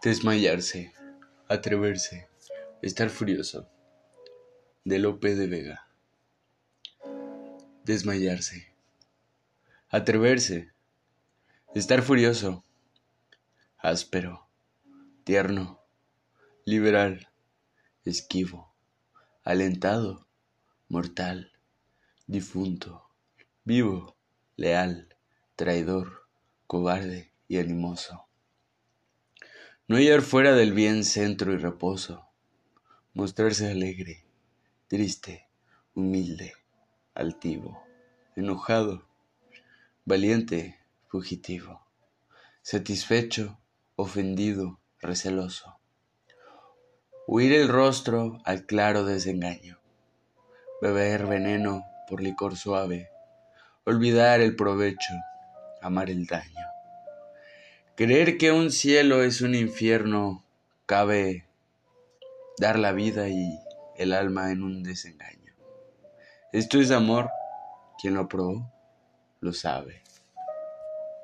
Desmayarse, atreverse, estar furioso. De Lope de Vega. Desmayarse, atreverse, estar furioso, áspero, tierno, liberal, esquivo, alentado, mortal, difunto, vivo, leal, traidor, cobarde y animoso. No hallar fuera del bien centro y reposo, mostrarse alegre, triste, humilde, altivo, enojado, valiente, fugitivo, satisfecho, ofendido, receloso. Huir el rostro al claro desengaño, beber veneno por licor suave, olvidar el provecho, amar el daño. Creer que un cielo es un infierno, cabe dar la vida y el alma en un desengaño. Esto es amor, quien lo probó lo sabe.